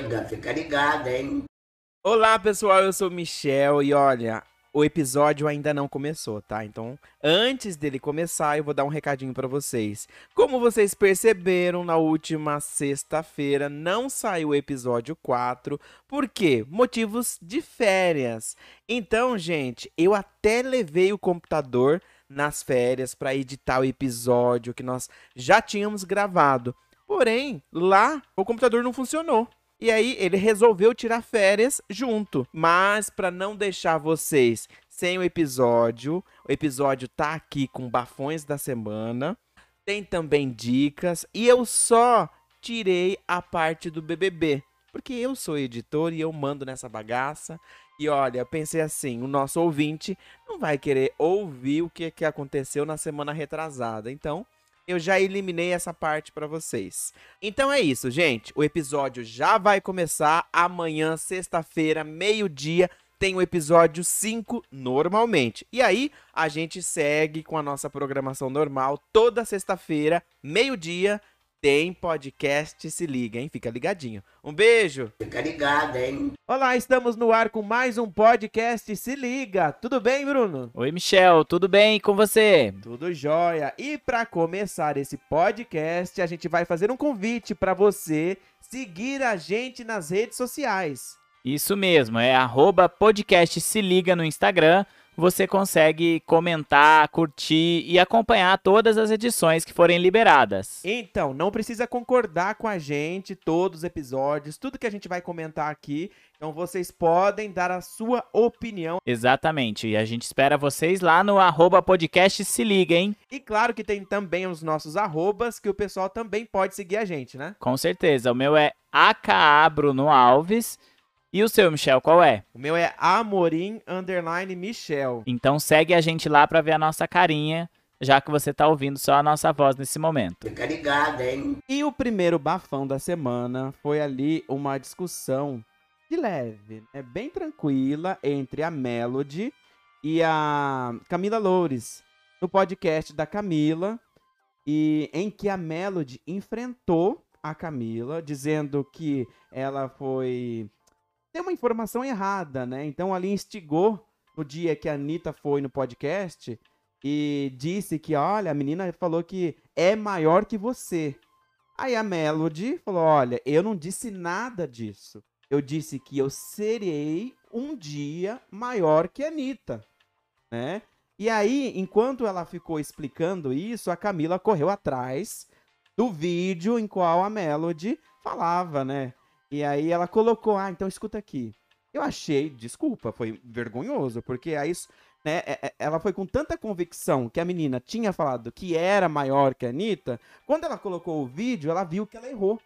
liga, fica ligado, hein? Olá, pessoal, eu sou o Michel e olha, o episódio ainda não começou, tá? Então, antes dele começar, eu vou dar um recadinho para vocês. Como vocês perceberam, na última sexta-feira não saiu o episódio 4, por quê? Motivos de férias. Então, gente, eu até levei o computador nas férias para editar o episódio que nós já tínhamos gravado. Porém, lá o computador não funcionou. E aí ele resolveu tirar férias junto. Mas para não deixar vocês sem o episódio, o episódio tá aqui com bafões da semana. Tem também dicas e eu só tirei a parte do BBB, porque eu sou editor e eu mando nessa bagaça. E olha, pensei assim, o nosso ouvinte não vai querer ouvir o que, que aconteceu na semana retrasada. Então, eu já eliminei essa parte para vocês. Então é isso, gente. O episódio já vai começar amanhã, sexta-feira, meio-dia. Tem o episódio 5 normalmente. E aí, a gente segue com a nossa programação normal toda sexta-feira, meio-dia, tem podcast Se Liga, hein? Fica ligadinho. Um beijo. Fica ligado, hein? Olá, estamos no ar com mais um podcast Se Liga. Tudo bem, Bruno? Oi, Michel. Tudo bem com você? Tudo jóia. E para começar esse podcast, a gente vai fazer um convite para você seguir a gente nas redes sociais. Isso mesmo, é arroba podcast Se Liga no Instagram você consegue comentar, curtir e acompanhar todas as edições que forem liberadas. Então, não precisa concordar com a gente todos os episódios, tudo que a gente vai comentar aqui. Então, vocês podem dar a sua opinião. Exatamente. E a gente espera vocês lá no arroba podcast se liga, hein? E claro que tem também os nossos arrobas, que o pessoal também pode seguir a gente, né? Com certeza. O meu é AKA Bruno Alves. E o seu, Michel, qual é? O meu é Amorim Underline Michel. Então segue a gente lá para ver a nossa carinha, já que você tá ouvindo só a nossa voz nesse momento. Fica ligado, hein? E o primeiro bafão da semana foi ali uma discussão de leve, é né? bem tranquila entre a Melody e a Camila Loures no podcast da Camila e em que a Melody enfrentou a Camila dizendo que ela foi deu uma informação errada, né? Então ali instigou no dia que a Anitta foi no podcast e disse que, olha, a menina falou que é maior que você. Aí a Melody falou: olha, eu não disse nada disso. Eu disse que eu serei um dia maior que a Anitta, né? E aí, enquanto ela ficou explicando isso, a Camila correu atrás do vídeo em qual a Melody falava, né? E aí ela colocou, ah, então escuta aqui. Eu achei, desculpa, foi vergonhoso, porque aí, né, é, é, ela foi com tanta convicção que a menina tinha falado que era maior que a Anitta, quando ela colocou o vídeo, ela viu que ela errou,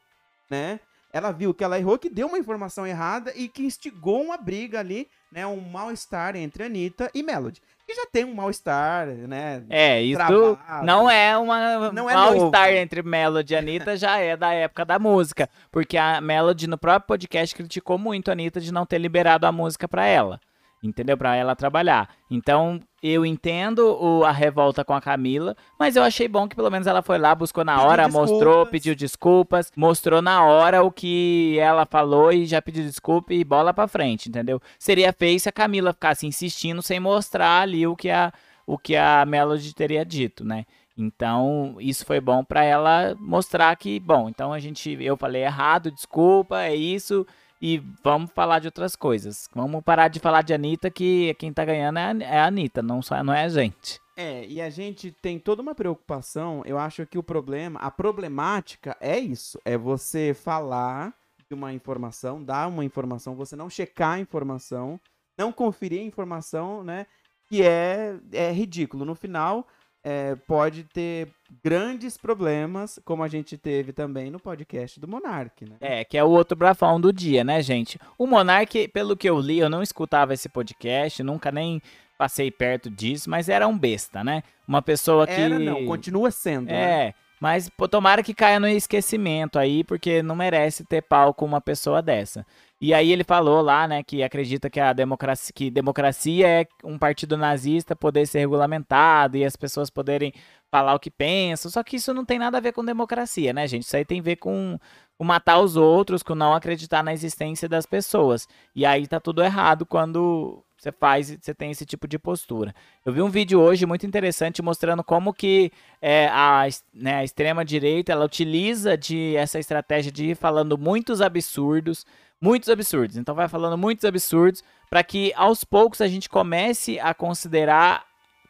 né? Ela viu que ela errou, que deu uma informação errada e que instigou uma briga ali, né, um mal-estar entre Anitta e Melody que já tem um mal-estar, né? É, isso travado. não é uma não é mal-estar entre Melody e Anitta, já é da época da música. Porque a Melody, no próprio podcast, criticou muito a Anitta de não ter liberado a música para ela entendeu? Para ela trabalhar. Então, eu entendo o, a revolta com a Camila, mas eu achei bom que pelo menos ela foi lá, buscou na hora, pediu mostrou, pediu desculpas, mostrou na hora o que ela falou e já pediu desculpa e bola para frente, entendeu? Seria feio se a Camila ficasse insistindo sem mostrar ali o que a, o que a Melody teria dito, né? Então, isso foi bom para ela mostrar que, bom, então a gente, eu falei errado, desculpa, é isso e vamos falar de outras coisas. Vamos parar de falar de Anitta, que quem tá ganhando é a, é a Anitta, não, só, não é a gente. É, e a gente tem toda uma preocupação. Eu acho que o problema, a problemática é isso: é você falar de uma informação, dar uma informação, você não checar a informação, não conferir a informação, né? Que é, é ridículo. No final, é, pode ter grandes problemas, como a gente teve também no podcast do Monark, né? É, que é o outro brafão do dia, né, gente? O Monark, pelo que eu li, eu não escutava esse podcast, nunca nem passei perto disso, mas era um besta, né? Uma pessoa que. Era, não, continua sendo. É. Né? Mas pô, tomara que caia no esquecimento aí, porque não merece ter pau com uma pessoa dessa. E aí ele falou lá, né, que acredita que a democracia, que democracia é um partido nazista poder ser regulamentado e as pessoas poderem falar o que pensa. Só que isso não tem nada a ver com democracia, né, gente? Isso aí tem a ver com, com matar os outros, com não acreditar na existência das pessoas. E aí tá tudo errado quando você faz, você tem esse tipo de postura. Eu vi um vídeo hoje muito interessante mostrando como que é, a, né, a extrema direita ela utiliza de essa estratégia de ir falando muitos absurdos, muitos absurdos. Então vai falando muitos absurdos para que aos poucos a gente comece a considerar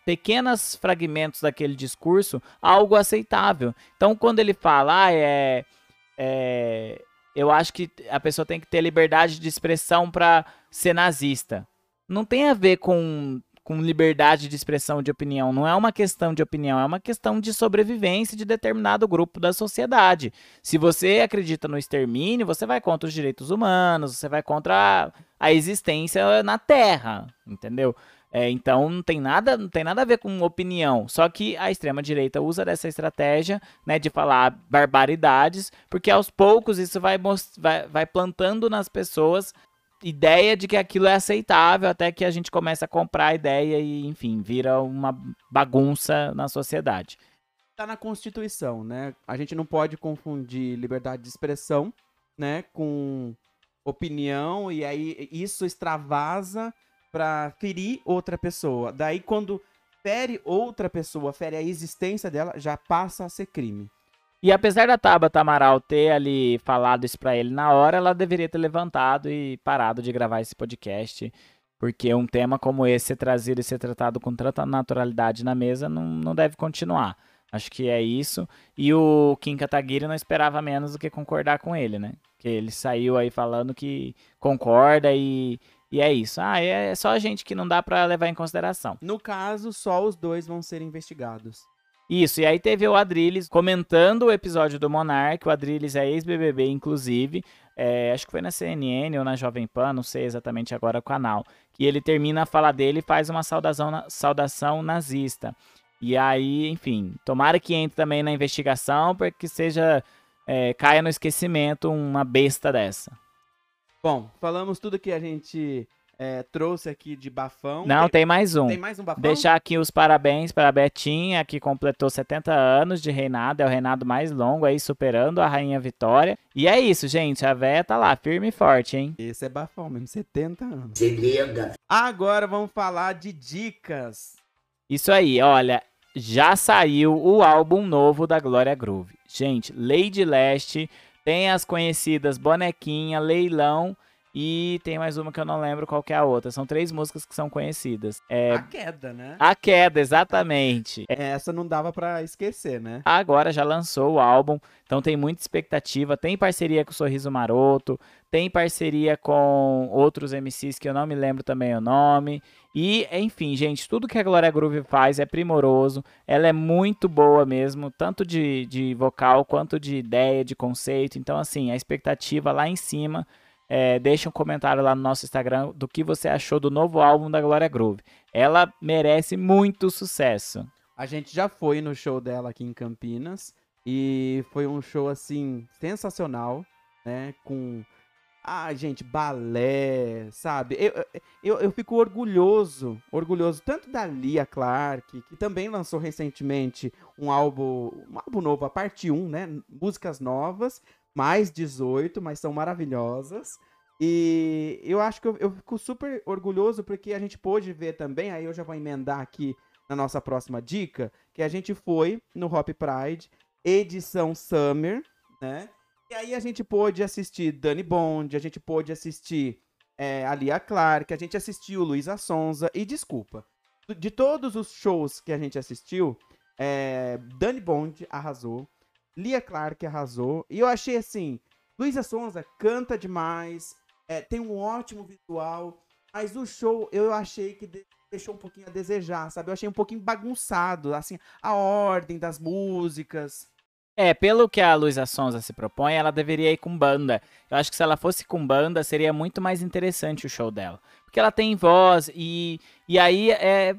pequenos fragmentos daquele discurso algo aceitável. Então, quando ele fala, ah, é, é, eu acho que a pessoa tem que ter liberdade de expressão para ser nazista. Não tem a ver com, com liberdade de expressão de opinião. Não é uma questão de opinião, é uma questão de sobrevivência de determinado grupo da sociedade. Se você acredita no extermínio, você vai contra os direitos humanos, você vai contra a, a existência na Terra, entendeu? É, então não tem nada, não tem nada a ver com opinião. Só que a extrema direita usa dessa estratégia, né, de falar barbaridades, porque aos poucos isso vai, vai, vai plantando nas pessoas ideia de que aquilo é aceitável até que a gente começa a comprar a ideia e, enfim, vira uma bagunça na sociedade. Tá na Constituição, né? A gente não pode confundir liberdade de expressão, né, com opinião e aí isso extravasa para ferir outra pessoa. Daí, quando fere outra pessoa, fere a existência dela, já passa a ser crime. E apesar da Tabata Amaral ter ali falado isso pra ele na hora, ela deveria ter levantado e parado de gravar esse podcast. Porque um tema como esse ser trazido e ser tratado com tanta naturalidade na mesa não, não deve continuar. Acho que é isso. E o Kim Kataguiri não esperava menos do que concordar com ele, né? Que ele saiu aí falando que concorda e e é isso. Ah, é só a gente que não dá para levar em consideração. No caso, só os dois vão ser investigados. Isso, e aí teve o Adrilles comentando o episódio do Monark. O Adrilles é ex-BBB, inclusive. É, acho que foi na CNN ou na Jovem Pan, não sei exatamente agora o canal. Que ele termina a fala dele e faz uma saudação, saudação nazista. E aí, enfim, tomara que entre também na investigação para que seja. É, caia no esquecimento uma besta dessa. Bom, falamos tudo que a gente é, trouxe aqui de bafão. Não, tem, tem, mais um. Tem mais um bafão? Deixar aqui os parabéns para a Betinha, que completou 70 anos de reinado. É o reinado mais longo aí, superando a Rainha Vitória. E é isso, gente. A véia tá lá, firme e forte, hein? Esse é bafão mesmo, 70 anos. Se liga. Agora vamos falar de dicas. Isso aí, olha. Já saiu o álbum novo da Glória Groove. Gente, Lady Leste tem as conhecidas Bonequinha, Leilão e tem mais uma que eu não lembro qual é a outra. São três músicas que são conhecidas. É... A Queda, né? A Queda, exatamente. É, essa não dava para esquecer, né? Agora já lançou o álbum, então tem muita expectativa. Tem parceria com o Sorriso Maroto, tem parceria com outros MCs que eu não me lembro também o nome. E, enfim, gente, tudo que a Glória Groove faz é primoroso. Ela é muito boa mesmo, tanto de, de vocal quanto de ideia, de conceito. Então, assim, a expectativa lá em cima. É, deixa um comentário lá no nosso Instagram do que você achou do novo álbum da Glória Groove. Ela merece muito sucesso. A gente já foi no show dela aqui em Campinas e foi um show assim sensacional, né? Com ah, gente, balé, sabe? Eu, eu, eu fico orgulhoso, orgulhoso tanto da Lia Clark, que também lançou recentemente um álbum, um álbum novo, a parte 1, né? Músicas novas, mais 18, mas são maravilhosas. E eu acho que eu, eu fico super orgulhoso porque a gente pôde ver também, aí eu já vou emendar aqui na nossa próxima dica, que a gente foi no Hop Pride, edição Summer, né? E aí a gente pôde assistir Dani Bond, a gente pôde assistir é, Lia Clark, a gente assistiu Luísa Sonza. E desculpa, de todos os shows que a gente assistiu, é, Dani Bond arrasou, Lia Clark arrasou. E eu achei assim, Luísa Sonza canta demais, é, tem um ótimo visual, mas o show eu achei que deixou um pouquinho a desejar, sabe? Eu achei um pouquinho bagunçado, assim, a ordem das músicas. É, pelo que a Luísa Sonza se propõe, ela deveria ir com banda. Eu acho que se ela fosse com banda, seria muito mais interessante o show dela. Porque ela tem voz e, e aí é,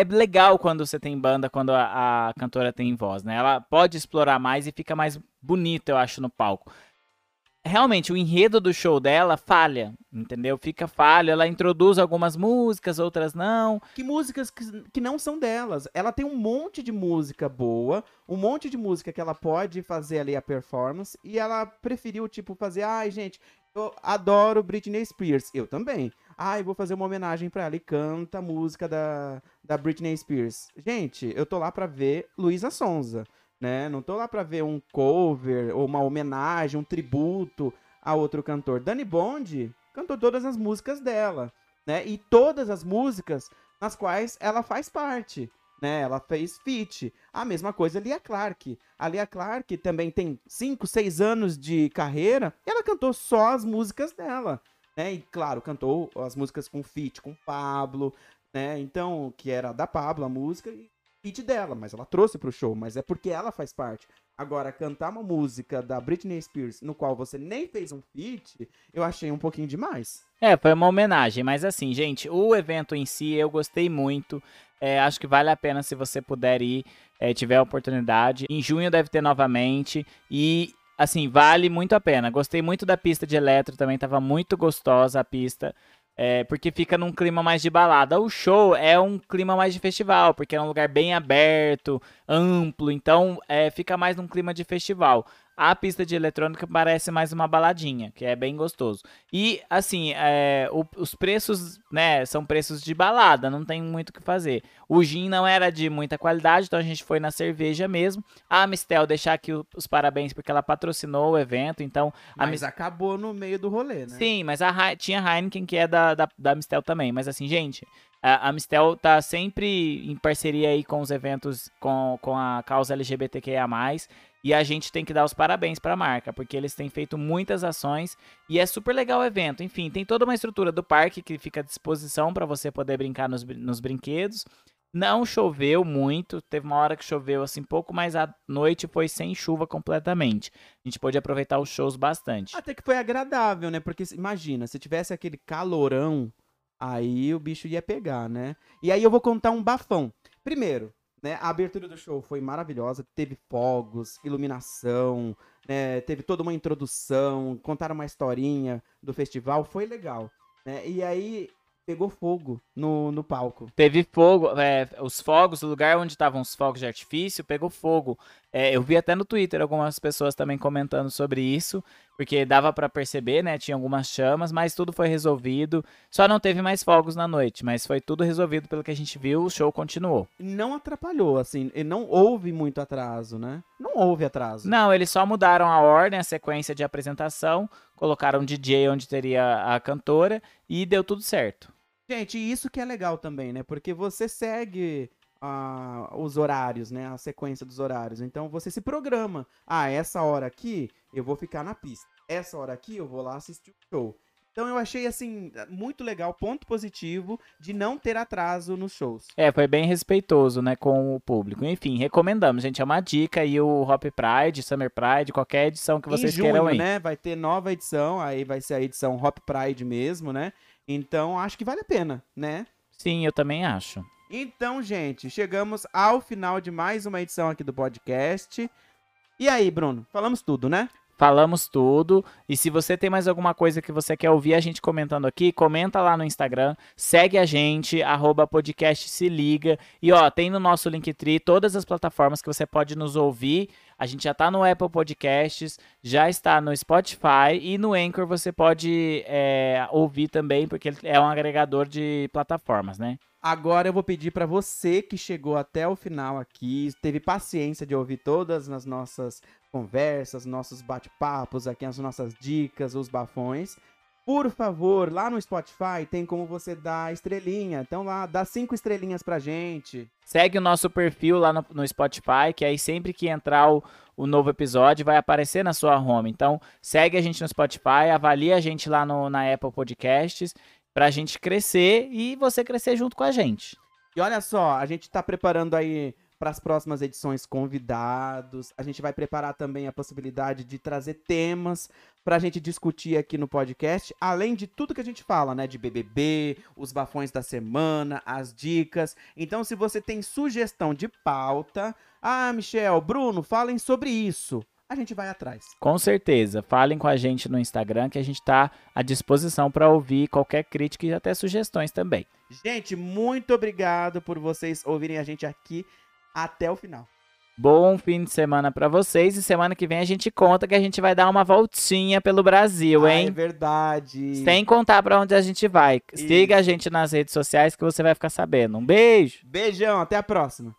é legal quando você tem banda, quando a, a cantora tem voz, né? Ela pode explorar mais e fica mais bonita, eu acho, no palco. Realmente o enredo do show dela falha, entendeu? Fica falha, ela introduz algumas músicas, outras não. Que músicas que, que não são delas. Ela tem um monte de música boa, um monte de música que ela pode fazer ali a performance, e ela preferiu, tipo, fazer, ai, gente, eu adoro Britney Spears. Eu também. Ai, vou fazer uma homenagem pra ela e canta a música da, da Britney Spears. Gente, eu tô lá pra ver Luísa Sonza né? Não tô lá para ver um cover ou uma homenagem, um tributo a outro cantor. Dani Bond cantou todas as músicas dela, né? E todas as músicas nas quais ela faz parte, né? Ela fez feat. A mesma coisa Lia Clark. A Lia Clark também tem 5, 6 anos de carreira e ela cantou só as músicas dela, né? E claro, cantou as músicas com feat com Pablo, né? Então, que era da Pablo a música e hit dela, mas ela trouxe pro show, mas é porque ela faz parte. Agora, cantar uma música da Britney Spears no qual você nem fez um feat, eu achei um pouquinho demais. É, foi uma homenagem, mas assim, gente, o evento em si eu gostei muito. É, acho que vale a pena se você puder ir, é, tiver a oportunidade. Em junho deve ter novamente e assim, vale muito a pena. Gostei muito da pista de eletro também, tava muito gostosa a pista. É, porque fica num clima mais de balada. O show é um clima mais de festival, porque é um lugar bem aberto, amplo, então é, fica mais num clima de festival. A pista de eletrônica parece mais uma baladinha, que é bem gostoso. E, assim, é, o, os preços, né, são preços de balada, não tem muito o que fazer. O gin não era de muita qualidade, então a gente foi na cerveja mesmo. A Mistel, deixar aqui os parabéns, porque ela patrocinou o evento, então... mas Mis... acabou no meio do rolê, né? Sim, mas a, tinha Heineken, que é da, da, da Mistel também. Mas, assim, gente, a, a Mistel tá sempre em parceria aí com os eventos, com, com a causa LGBTQIA+, e a gente tem que dar os parabéns para a marca, porque eles têm feito muitas ações e é super legal o evento. Enfim, tem toda uma estrutura do parque que fica à disposição para você poder brincar nos, nos brinquedos. Não choveu muito, teve uma hora que choveu assim pouco, mas a noite foi sem chuva completamente. A gente pôde aproveitar os shows bastante. Até que foi agradável, né? Porque imagina, se tivesse aquele calorão, aí o bicho ia pegar, né? E aí eu vou contar um bafão. Primeiro, né? A abertura do show foi maravilhosa, teve fogos, iluminação, né? teve toda uma introdução, contaram uma historinha do festival, foi legal. Né? E aí pegou fogo no, no palco. Teve fogo, é, os fogos, o lugar onde estavam os fogos de artifício pegou fogo. É, eu vi até no Twitter algumas pessoas também comentando sobre isso, porque dava para perceber, né? Tinha algumas chamas, mas tudo foi resolvido. Só não teve mais fogos na noite, mas foi tudo resolvido pelo que a gente viu, o show continuou. Não atrapalhou, assim, e não houve muito atraso, né? Não houve atraso. Não, eles só mudaram a ordem, a sequência de apresentação, colocaram DJ onde teria a cantora e deu tudo certo. Gente, isso que é legal também, né? Porque você segue uh, os horários, né? A sequência dos horários. Então você se programa. Ah, essa hora aqui eu vou ficar na pista. Essa hora aqui eu vou lá assistir o show. Então eu achei assim muito legal, ponto positivo de não ter atraso nos shows. É, foi bem respeitoso, né, com o público. Enfim, recomendamos, gente, é uma dica aí o Hop Pride, Summer Pride, qualquer edição que vocês em junho, queiram aí. né, vai ter nova edição, aí vai ser a edição Hop Pride mesmo, né? Então, acho que vale a pena, né? Sim, eu também acho. Então, gente, chegamos ao final de mais uma edição aqui do podcast. E aí, Bruno? Falamos tudo, né? Falamos tudo. E se você tem mais alguma coisa que você quer ouvir a gente comentando aqui, comenta lá no Instagram, segue a gente, arroba podcast se liga. E ó, tem no nosso Linktree todas as plataformas que você pode nos ouvir. A gente já está no Apple Podcasts, já está no Spotify e no Anchor você pode é, ouvir também, porque ele é um agregador de plataformas, né? Agora eu vou pedir para você que chegou até o final aqui, teve paciência de ouvir todas as nossas conversas, nossos bate-papos aqui, as nossas dicas, os bafões. Por favor, lá no Spotify tem como você dar estrelinha. Então lá, dá cinco estrelinhas pra gente. Segue o nosso perfil lá no, no Spotify, que aí sempre que entrar o, o, novo episódio vai aparecer na sua home. Então segue a gente no Spotify, avalia a gente lá no, na Apple Podcasts pra gente crescer e você crescer junto com a gente. E olha só, a gente tá preparando aí para as próximas edições convidados. A gente vai preparar também a possibilidade de trazer temas para a gente discutir aqui no podcast, além de tudo que a gente fala, né, de BBB, os bafões da semana, as dicas. Então, se você tem sugestão de pauta, ah, Michel, Bruno, falem sobre isso. a gente vai atrás. Com certeza. Falem com a gente no Instagram que a gente está à disposição para ouvir qualquer crítica e até sugestões também. Gente, muito obrigado por vocês ouvirem a gente aqui até o final. Bom fim de semana para vocês e semana que vem a gente conta que a gente vai dar uma voltinha pelo Brasil, hein? Ah, é verdade. Sem contar para onde a gente vai. Isso. Siga a gente nas redes sociais que você vai ficar sabendo. Um beijo. Beijão, até a próxima.